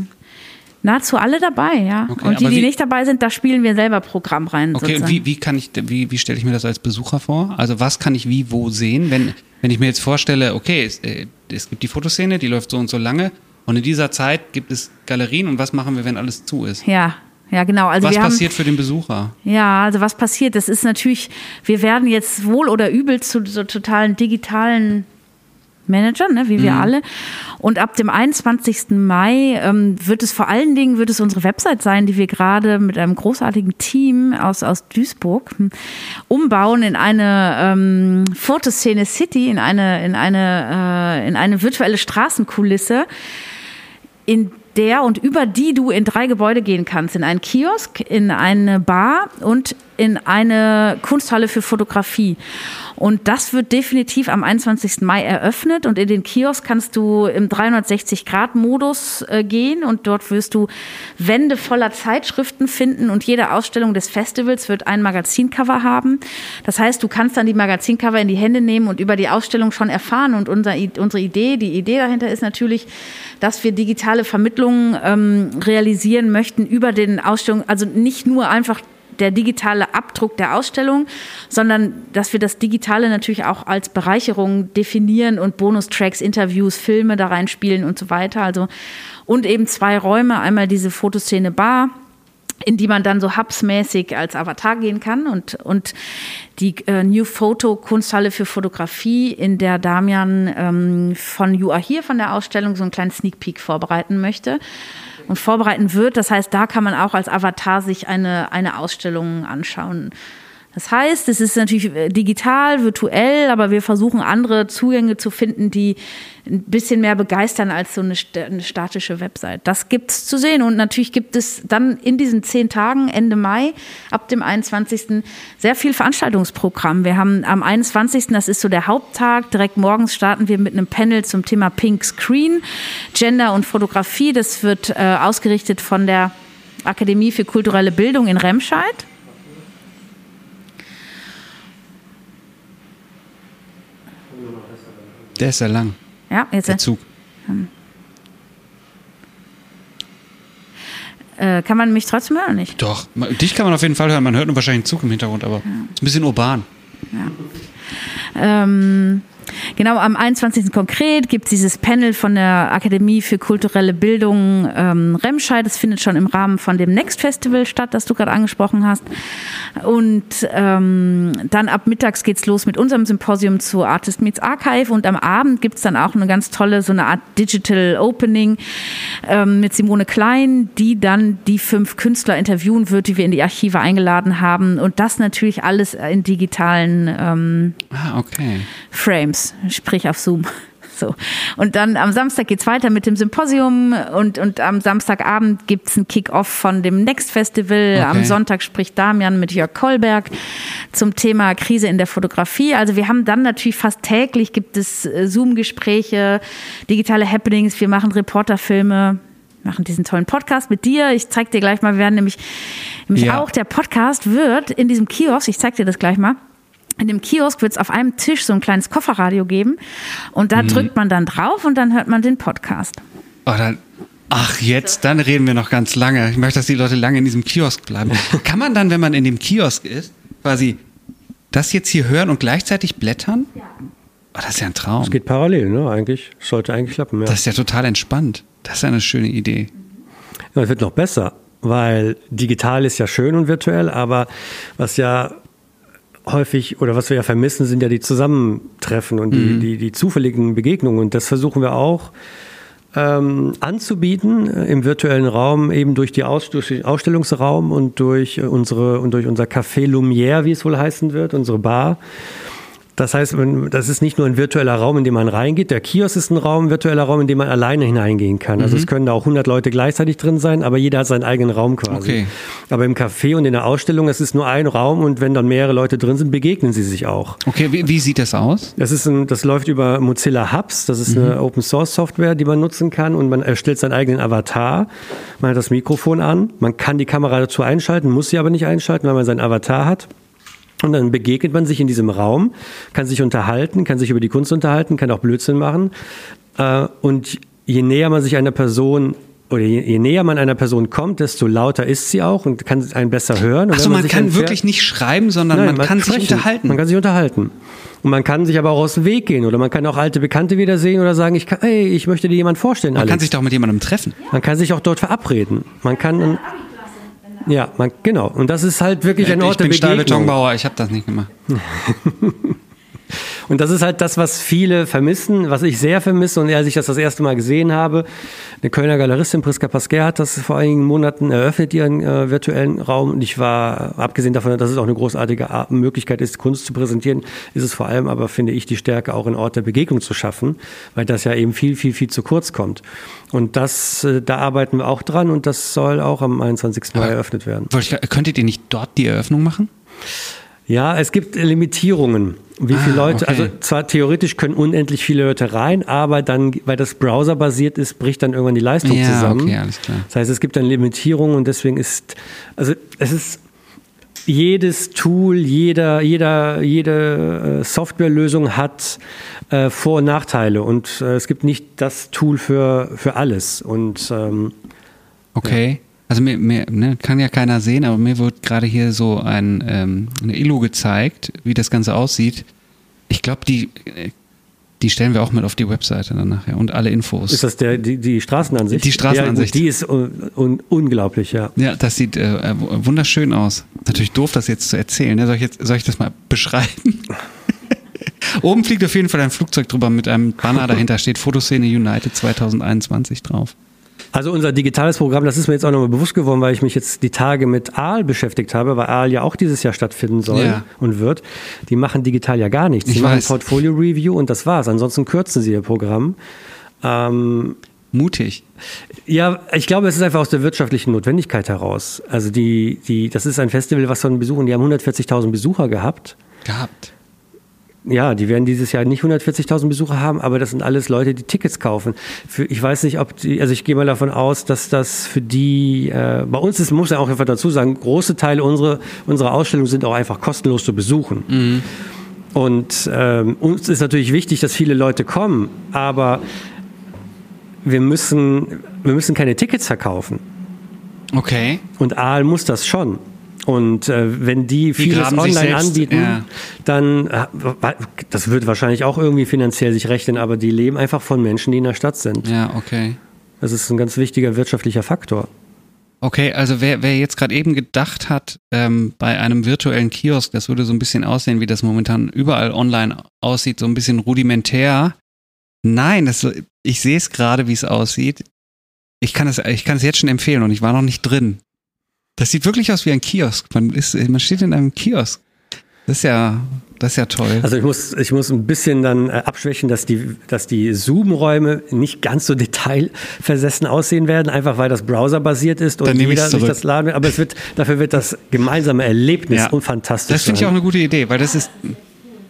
Speaker 3: nahezu alle dabei, ja. Okay, und die, die nicht dabei sind, da spielen wir selber Programm rein.
Speaker 2: Okay, sozusagen. und wie, wie kann ich, wie, wie stelle ich mir das als Besucher vor? Also was kann ich wie wo sehen, wenn, wenn ich mir jetzt vorstelle, okay, es, äh, es gibt die Fotoszene, die läuft so und so lange und in dieser Zeit gibt es Galerien und was machen wir, wenn alles zu ist?
Speaker 3: Ja, ja, genau.
Speaker 2: Also was passiert haben, für den Besucher?
Speaker 3: Ja, also was passiert? Das ist natürlich, wir werden jetzt wohl oder übel zu so totalen digitalen Manager, ne, wie wir mhm. alle. Und ab dem 21. Mai ähm, wird es vor allen Dingen wird es unsere Website sein, die wir gerade mit einem großartigen Team aus, aus Duisburg hm, umbauen in eine ähm, Fotoszene City, in eine, in eine, äh, in eine virtuelle Straßenkulisse in der und über die du in drei Gebäude gehen kannst. In einen Kiosk, in eine Bar und in eine Kunsthalle für Fotografie. Und das wird definitiv am 21. Mai eröffnet und in den Kiosk kannst du im 360-Grad-Modus äh, gehen und dort wirst du Wände voller Zeitschriften finden und jede Ausstellung des Festivals wird ein Magazincover haben. Das heißt, du kannst dann die Magazincover in die Hände nehmen und über die Ausstellung schon erfahren und unser, unsere Idee, die Idee dahinter ist natürlich, dass wir digitale Vermittlungen ähm, realisieren möchten über den Ausstellungen, also nicht nur einfach der digitale Abdruck der Ausstellung, sondern dass wir das Digitale natürlich auch als Bereicherung definieren und Bonustracks, Interviews, Filme da reinspielen und so weiter. Also und eben zwei Räume, einmal diese Fotoszene Bar in die man dann so hubsmäßig als Avatar gehen kann und, und die äh, New Photo Kunsthalle für Fotografie, in der Damian ähm, von You Are Here von der Ausstellung so einen kleinen Sneak Peek vorbereiten möchte und vorbereiten wird. Das heißt, da kann man auch als Avatar sich eine, eine Ausstellung anschauen. Das heißt, es ist natürlich äh, digital, virtuell, aber wir versuchen andere Zugänge zu finden, die ein bisschen mehr begeistern als so eine, statische Website. Das gibt es zu sehen und natürlich gibt es dann in diesen zehn Tagen Ende Mai ab dem 21. sehr viel Veranstaltungsprogramm. Wir haben am 21. das ist so der Haupttag. Direkt morgens starten wir mit einem Panel zum Thema Pink Screen, Gender und Fotografie. Das wird äh, ausgerichtet von der Akademie für kulturelle Bildung in Remscheid.
Speaker 2: Der ist ja lang.
Speaker 3: Ja, jetzt.
Speaker 2: Der Zug.
Speaker 3: Äh, kann man mich trotzdem hören, nicht?
Speaker 2: Doch, dich kann man auf jeden Fall hören. Man hört nur wahrscheinlich einen Zug im Hintergrund, aber ja. ist ein bisschen urban.
Speaker 3: Ja. Ähm, Genau, am 21. konkret gibt es dieses Panel von der Akademie für kulturelle Bildung ähm, Remscheid. Das findet schon im Rahmen von dem Next Festival statt, das du gerade angesprochen hast. Und ähm, dann ab mittags geht's los mit unserem Symposium zu Artist Meets Archive. Und am Abend gibt's dann auch eine ganz tolle, so eine Art Digital Opening ähm, mit Simone Klein, die dann die fünf Künstler interviewen wird, die wir in die Archive eingeladen haben. Und das natürlich alles in digitalen ähm,
Speaker 2: ah, okay.
Speaker 3: Frames sprich auf Zoom. So. Und dann am Samstag geht's weiter mit dem Symposium und, und am Samstagabend gibt's ein Kick-Off von dem Next Festival. Okay. Am Sonntag spricht Damian mit Jörg Kolberg zum Thema Krise in der Fotografie. Also wir haben dann natürlich fast täglich gibt es äh, Zoom-Gespräche, digitale Happenings, wir machen Reporterfilme machen diesen tollen Podcast mit dir. Ich zeig dir gleich mal, wir werden nämlich, nämlich ja. auch, der Podcast wird in diesem Kiosk, ich zeig dir das gleich mal, in dem Kiosk wird es auf einem Tisch so ein kleines Kofferradio geben und da mhm. drückt man dann drauf und dann hört man den Podcast.
Speaker 2: Oh, dann, ach, jetzt, dann reden wir noch ganz lange. Ich möchte, dass die Leute lange in diesem Kiosk bleiben. Kann man dann, wenn man in dem Kiosk ist, quasi das jetzt hier hören und gleichzeitig blättern? Ja. Oh, das ist ja ein Traum.
Speaker 4: Es geht parallel, ne? Eigentlich. Sollte eigentlich klappen, ja.
Speaker 2: Das ist ja total entspannt. Das ist ja eine schöne Idee.
Speaker 4: Ja, es wird noch besser, weil digital ist ja schön und virtuell, aber was ja häufig oder was wir ja vermissen, sind ja die Zusammentreffen und die, mhm. die, die zufälligen Begegnungen. Und das versuchen wir auch ähm, anzubieten äh, im virtuellen Raum, eben durch, die Aus, durch den Ausstellungsraum und durch unsere und durch unser Café Lumière, wie es wohl heißen wird, unsere Bar. Das heißt, das ist nicht nur ein virtueller Raum, in dem man reingeht. Der Kiosk ist ein Raum, ein virtueller Raum, in dem man alleine hineingehen kann. Also mhm. es können da auch 100 Leute gleichzeitig drin sein, aber jeder hat seinen eigenen Raum quasi. Okay. Aber im Café und in der Ausstellung, es ist nur ein Raum und wenn dann mehrere Leute drin sind, begegnen sie sich auch.
Speaker 2: Okay, wie, wie sieht das aus?
Speaker 4: Das ist ein, das läuft über Mozilla Hubs. Das ist mhm. eine Open Source Software, die man nutzen kann und man erstellt seinen eigenen Avatar. Man hat das Mikrofon an. Man kann die Kamera dazu einschalten, muss sie aber nicht einschalten, weil man seinen Avatar hat. Und dann begegnet man sich in diesem Raum, kann sich unterhalten, kann sich über die Kunst unterhalten, kann auch Blödsinn machen. Äh, und je näher man sich einer Person oder je, je, näher man einer Person kommt, desto lauter ist sie auch und kann einen besser hören.
Speaker 2: Achso, man, man kann wirklich nicht schreiben, sondern Nein, man, man, kann sprechen. sich unterhalten.
Speaker 4: Man kann sich unterhalten. Und man kann sich aber auch aus dem Weg gehen oder man kann auch alte Bekannte wiedersehen oder sagen, ich kann, hey, ich möchte dir jemand vorstellen.
Speaker 2: Man
Speaker 4: Alex.
Speaker 2: kann sich doch mit jemandem treffen.
Speaker 4: Man kann sich auch dort verabreden. Man kann ja, man, genau. Und das ist halt wirklich ein Ort
Speaker 2: der Begegnung. Ich bin Stahlbetonbauer, ich habe das nicht gemacht.
Speaker 4: Und das ist halt das, was viele vermissen, was ich sehr vermisse. Und als ich das das erste Mal gesehen habe, eine Kölner Galeristin, Priska Pasquer, hat das vor einigen Monaten eröffnet, ihren äh, virtuellen Raum. Und ich war, abgesehen davon, dass es auch eine großartige Möglichkeit ist, Kunst zu präsentieren, ist es vor allem aber, finde ich, die Stärke, auch einen Ort der Begegnung zu schaffen, weil das ja eben viel, viel, viel zu kurz kommt. Und das, äh, da arbeiten wir auch dran und das soll auch am 21. Mai eröffnet werden.
Speaker 2: Könntet ihr nicht dort die Eröffnung machen?
Speaker 4: Ja, es gibt Limitierungen, wie ah, viele Leute, okay. also zwar theoretisch können unendlich viele Leute rein, aber dann, weil das Browser basiert ist, bricht dann irgendwann die Leistung ja, zusammen. Okay, alles klar. Das heißt, es gibt dann Limitierungen und deswegen ist, also es ist jedes Tool, jeder, jeder, jede äh, Softwarelösung hat äh, Vor- und Nachteile und äh, es gibt nicht das Tool für, für alles. Und ähm,
Speaker 2: okay. Ja. Also mir, mir ne, kann ja keiner sehen, aber mir wird gerade hier so ein, ähm, eine Illu gezeigt, wie das Ganze aussieht. Ich glaube, die, Die stellen wir auch mit auf die Webseite dann nachher und alle Infos.
Speaker 4: Ist das der, die, die Straßenansicht?
Speaker 2: Die Straßenansicht.
Speaker 4: Ja, die ist un, un, unglaublich, ja.
Speaker 2: Ja, das sieht äh, wunderschön aus. Natürlich doof, das jetzt zu erzählen. Ne? Soll, ich jetzt, soll ich das mal beschreiben? Oben fliegt auf jeden Fall ein Flugzeug drüber mit einem Banner dahinter steht Fotoszene United 2021 drauf.
Speaker 4: Also unser digitales Programm, das ist mir jetzt auch nochmal bewusst geworden, weil ich mich jetzt die Tage mit Aal beschäftigt habe, weil Aal ja auch dieses Jahr stattfinden soll
Speaker 2: Ja.
Speaker 4: und wird. Die machen digital ja gar nichts.
Speaker 2: Ich
Speaker 4: Die machen
Speaker 2: weiß.
Speaker 4: Portfolio Review und das war's. Ansonsten kürzen sie ihr Programm. Ähm,
Speaker 2: Mutig.
Speaker 4: ja, ich glaube, es ist einfach aus der wirtschaftlichen Notwendigkeit heraus. Also die, die, das ist ein Festival, was von Besuchern, die haben 140.000 Besucher gehabt.
Speaker 2: Gehabt.
Speaker 4: Ja, die werden dieses Jahr nicht 140.000 Besucher haben, aber das sind alles Leute, die Tickets kaufen. Für, ich weiß nicht, ob die, also ich gehe mal davon aus, dass das für die, äh, bei uns ist, muss ja auch einfach dazu sagen, große Teile unserer, unserer Ausstellung sind auch einfach kostenlos zu besuchen. Und ähm, uns ist natürlich wichtig, dass viele Leute kommen, aber wir müssen, wir müssen keine Tickets verkaufen.
Speaker 2: Okay.
Speaker 4: Und Aal muss das schon. Und äh, wenn die vieles
Speaker 2: graben sich
Speaker 4: online
Speaker 2: selbst,
Speaker 4: anbieten,
Speaker 2: ja.
Speaker 4: dann, äh, das wird wahrscheinlich auch irgendwie finanziell sich rechnen, aber die leben einfach von Menschen, die in der Stadt sind.
Speaker 2: Ja, okay.
Speaker 4: Das ist ein ganz wichtiger wirtschaftlicher Faktor.
Speaker 2: Okay, also wer, wer jetzt gerade eben gedacht hat, ähm, bei einem virtuellen Kiosk, das würde so ein bisschen aussehen, wie das momentan überall online aussieht, so ein bisschen rudimentär. Nein, das, ich sehe es gerade, wie es aussieht. Ich kann es, ich kann es jetzt schon empfehlen und ich war noch nicht drin. Das sieht wirklich aus wie ein Kiosk. Man ist, man steht in einem Kiosk. Das ist ja, das ist ja toll.
Speaker 4: Also ich muss, ich muss ein bisschen dann äh, abschwächen, dass die, dass die Zoom-Räume nicht ganz so detailversessen aussehen werden, einfach weil das browserbasiert ist und jeder sich das laden will. Aber es wird, dafür wird das gemeinsame Erlebnis
Speaker 2: Ja.
Speaker 4: unfantastisch
Speaker 2: Das finde ich auch eine gute Idee, weil das ist,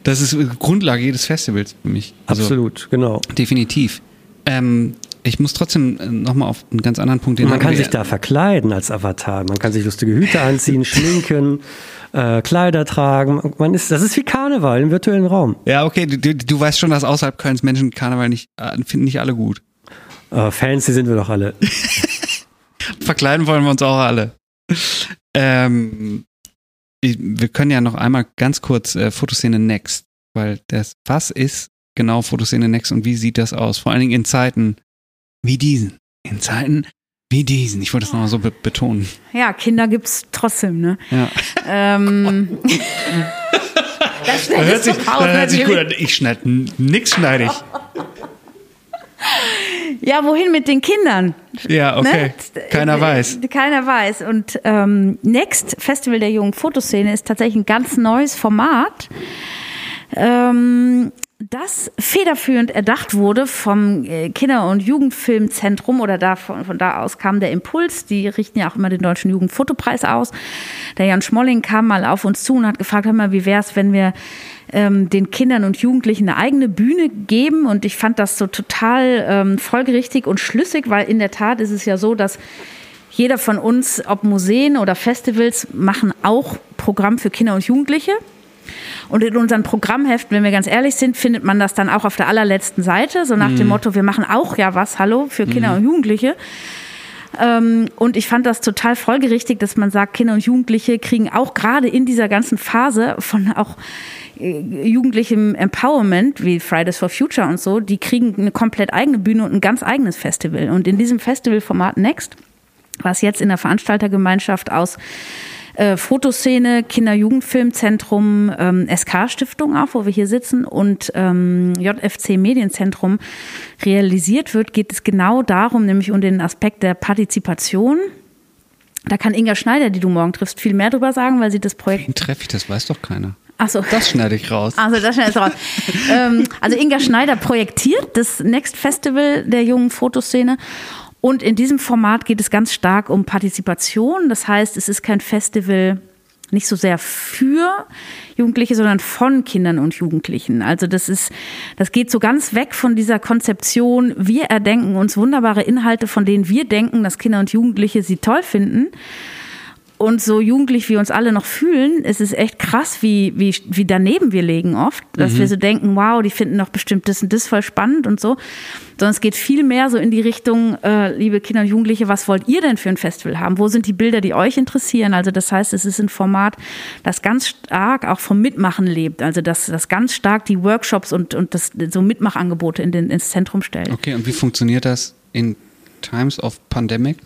Speaker 2: das ist Grundlage jedes Festivals für mich. Also,
Speaker 4: Absolut, genau.
Speaker 2: Definitiv. Ähm, ich muss trotzdem nochmal auf einen ganz anderen Punkt, den
Speaker 4: Man kann sich da verkleiden als Avatar. Man kann sich lustige Hüte anziehen, schminken, äh, Kleider tragen. Man ist, das ist wie Karneval im virtuellen Raum.
Speaker 2: Ja, okay, du, du, du weißt schon, dass außerhalb Kölns Menschen Karneval nicht, äh, finden nicht alle gut.
Speaker 4: Äh, Fancy sind wir doch alle.
Speaker 2: Verkleiden wollen wir uns auch alle. Ähm, wir können ja noch einmal ganz kurz äh, Fotoszene Next, weil das, was ist genau Fotoszene Next und wie sieht das aus? Vor allen Dingen in Zeiten wie diesen. In Zeiten wie diesen. Ich wollte das nochmal so be betonen.
Speaker 3: Ja, Kinder gibt's trotzdem, ne?
Speaker 2: Ja.
Speaker 3: Ähm, das schneidest du raus, natürlich.
Speaker 2: Ich schneide nix schneide ich.
Speaker 3: Ja, wohin mit den Kindern?
Speaker 2: Ja, okay.
Speaker 3: Ne?
Speaker 2: Keiner weiß.
Speaker 3: Keiner weiß. Und ähm, Next Festival der jungen Fotoszene ist tatsächlich ein ganz neues Format, ähm, das federführend erdacht wurde vom äh, Kinder- und Jugendfilmzentrum oder da von, von da aus kam der Impuls. Die richten ja auch immer den Deutschen Jugendfotopreis aus. Der Jan Schmolling kam mal auf uns zu und hat gefragt, hör mal, wie wäre es, wenn wir ähm, den Kindern und Jugendlichen eine eigene Bühne geben? Und ich fand das so total ähm, folgerichtig und schlüssig, weil in der Tat ist es ja so, dass jeder von uns, ob Museen oder Festivals, machen auch Programm für Kinder und Jugendliche. Und in unseren Programmheften, wenn wir ganz ehrlich sind, findet man das dann auch auf der allerletzten Seite, so nach dem Motto, wir machen auch ja was, hallo, für Kinder und Jugendliche. Ähm, und ich fand das total folgerichtig, dass man sagt, Kinder und Jugendliche kriegen auch gerade in dieser ganzen Phase von auch äh, jugendlichem Empowerment, wie Fridays for Future und so, die kriegen eine komplett eigene Bühne und ein ganz eigenes Festival. Und in diesem Festivalformat Next, was jetzt in der Veranstaltergemeinschaft aus äh, Fotoszene, Kinder-Jugendfilmzentrum, ähm, SK-Stiftung auch, wo wir hier sitzen, und ähm, JFC Medienzentrum realisiert wird, geht es genau darum, nämlich um den Aspekt der Partizipation. Da kann Inga Schneider, die du morgen triffst, viel mehr drüber sagen, weil sie das Projekt.
Speaker 2: Wen treffe ich? Das weiß doch keiner.
Speaker 3: Achso.
Speaker 2: Das schneide ich raus.
Speaker 3: Also das schnell ist raus. ähm, also Inga Schneider projektiert das Next Festival der jungen Fotoszene. Und in diesem Format geht es ganz stark um Partizipation. Das heißt, es ist kein Festival nicht so sehr für Jugendliche, sondern von Kindern und Jugendlichen. Also das ist, das geht so ganz weg von dieser Konzeption, wir erdenken uns wunderbare Inhalte, von denen wir denken, dass Kinder und Jugendliche sie toll finden und so jugendlich wie uns alle noch fühlen, es ist echt krass, wie, wie, wie daneben wir legen oft, dass mhm. wir so denken, wow, die finden doch bestimmt das und das voll spannend und so. Sondern es geht viel mehr so in die Richtung, äh, liebe Kinder und Jugendliche, was wollt ihr denn für ein Festival haben? Wo sind die Bilder, die euch interessieren? Also das heißt, es ist ein Format, das ganz stark auch vom Mitmachen lebt. Also das, das ganz stark die Workshops und, und das, so Mitmachangebote in den, ins Zentrum stellt.
Speaker 2: Okay, und wie funktioniert das in Times of Pandemic?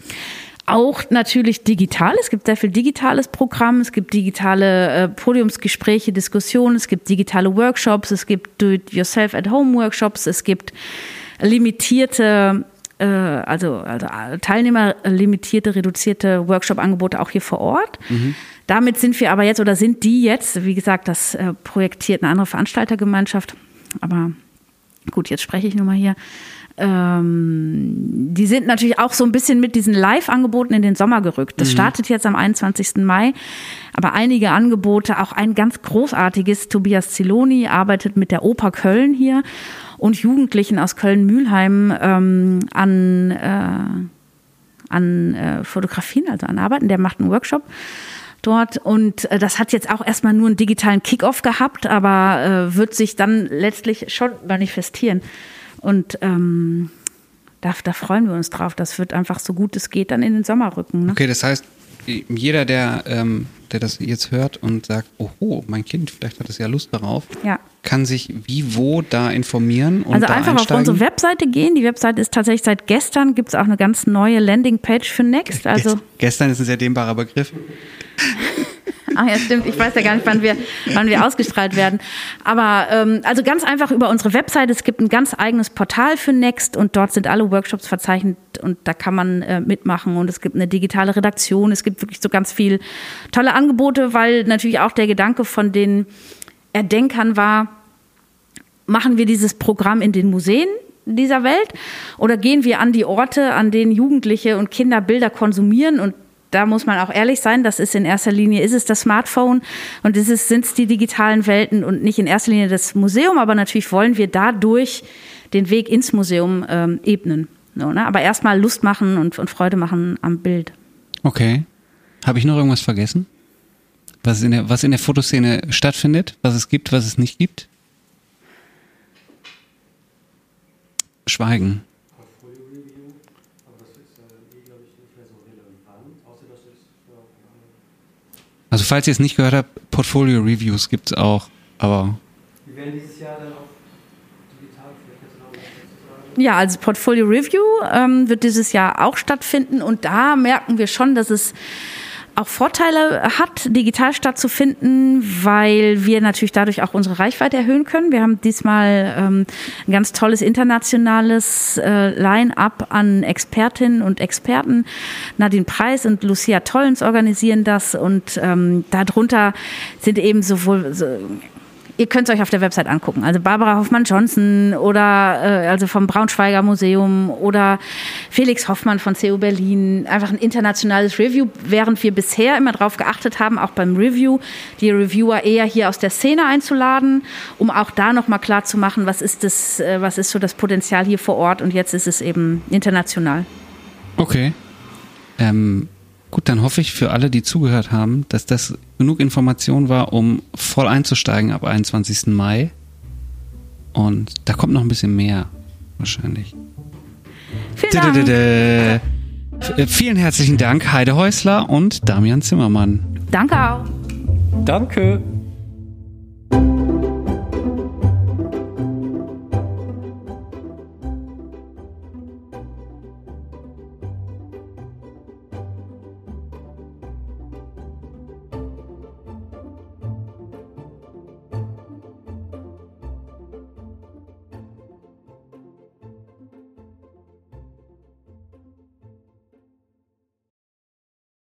Speaker 3: Auch natürlich digital. Es gibt sehr viel digitales Programm, es gibt digitale äh, Podiumsgespräche, Diskussionen, es gibt digitale Workshops, es gibt Do-it-yourself-at-home-Workshops, es gibt limitierte äh, also, also Teilnehmer limitierte, reduzierte Workshop-Angebote auch hier vor Ort. Mhm. Damit sind wir aber jetzt oder sind die jetzt, wie gesagt, das äh, projektiert eine andere Veranstaltergemeinschaft. Aber gut, jetzt spreche ich nur mal hier ähm, die sind natürlich auch so ein bisschen mit diesen Live-Angeboten in den Sommer gerückt. Das mhm. startet jetzt am 21. Mai, aber einige Angebote, auch ein ganz großartiges, Tobias Ziloni arbeitet mit der Oper Köln hier und Jugendlichen aus Köln-Mühlheim ähm, an, äh, an äh, Fotografien, also an Arbeiten. Der macht einen Workshop dort. Und äh, das hat jetzt auch erstmal nur einen digitalen Kickoff gehabt, aber äh, wird sich dann letztlich schon manifestieren. Und ähm, da, da freuen wir uns drauf. Das wird einfach so gut es geht dann in den Sommer rücken.
Speaker 2: Ne? Okay, das heißt, jeder, der, ähm, der das jetzt hört und sagt, oh, mein Kind, vielleicht hat es ja Lust darauf,
Speaker 3: ja.
Speaker 2: kann sich wie wo da informieren und
Speaker 3: Also
Speaker 2: da
Speaker 3: einfach
Speaker 2: einsteigen?
Speaker 3: auf unsere Webseite gehen. Die Webseite ist tatsächlich seit gestern, gibt es auch eine ganz neue Landingpage für Next. Also
Speaker 2: gestern ist ein sehr dehnbarer Begriff.
Speaker 3: Ach ja, stimmt. Ich weiß ja gar nicht, wann wir, wann wir ausgestrahlt werden. Aber ähm, also ganz einfach über unsere Website. Es gibt ein ganz eigenes Portal für Next und dort sind alle Workshops verzeichnet und da kann man äh, mitmachen. Und es gibt eine digitale Redaktion. Es gibt wirklich so ganz viel tolle Angebote, weil natürlich auch der Gedanke von den Erdenkern war, machen wir dieses Programm in den Museen dieser Welt oder gehen wir an die Orte, an denen Jugendliche und Kinder Bilder konsumieren und da muss man auch ehrlich sein, das ist in erster Linie, ist es das Smartphone und ist es, sind es die digitalen Welten und nicht in erster Linie das Museum, aber natürlich wollen wir dadurch den Weg ins Museum ähm, ebnen. So, ne? Aber erstmal Lust machen und, und Freude machen am Bild.
Speaker 2: Okay. Habe ich noch irgendwas vergessen? Was in, der, was in der Fotoszene stattfindet, was es gibt, was es nicht gibt? Schweigen. Also falls ihr es nicht gehört habt, Portfolio Reviews gibt es auch, aber. Wir werden dieses Jahr dann auch
Speaker 3: digital ja, also Portfolio Review ähm, wird dieses Jahr auch stattfinden und da merken wir schon, dass es auch Vorteile hat, digital stattzufinden, weil wir natürlich dadurch auch unsere Reichweite erhöhen können. Wir haben diesmal ähm, ein ganz tolles internationales äh, Line-up an Expertinnen und Experten. Nadine Preis und Lucia Tollens organisieren das und ähm, darunter sind eben sowohl so ihr könnt es euch auf der Website angucken. Also Barbara Hoffmann-Johnson oder äh, also vom Braunschweiger Museum oder Felix Hoffmann von CU Berlin. Einfach ein internationales Review, während wir bisher immer darauf geachtet haben, auch beim Review, die Reviewer eher hier aus der Szene einzuladen, um auch da nochmal klar zu machen, was ist das, äh, was ist so das Potenzial hier vor Ort und jetzt ist es eben international.
Speaker 2: Okay. Ähm, Gut, dann hoffe ich für alle, die zugehört haben, dass das genug Information war, um voll einzusteigen ab 21. Mai. Und da kommt noch ein bisschen mehr, wahrscheinlich.
Speaker 3: Vielen Dank. Äh,
Speaker 2: vielen herzlichen Dank, Heide Häusler und Damian Zimmermann.
Speaker 3: Danke auch.
Speaker 4: Danke.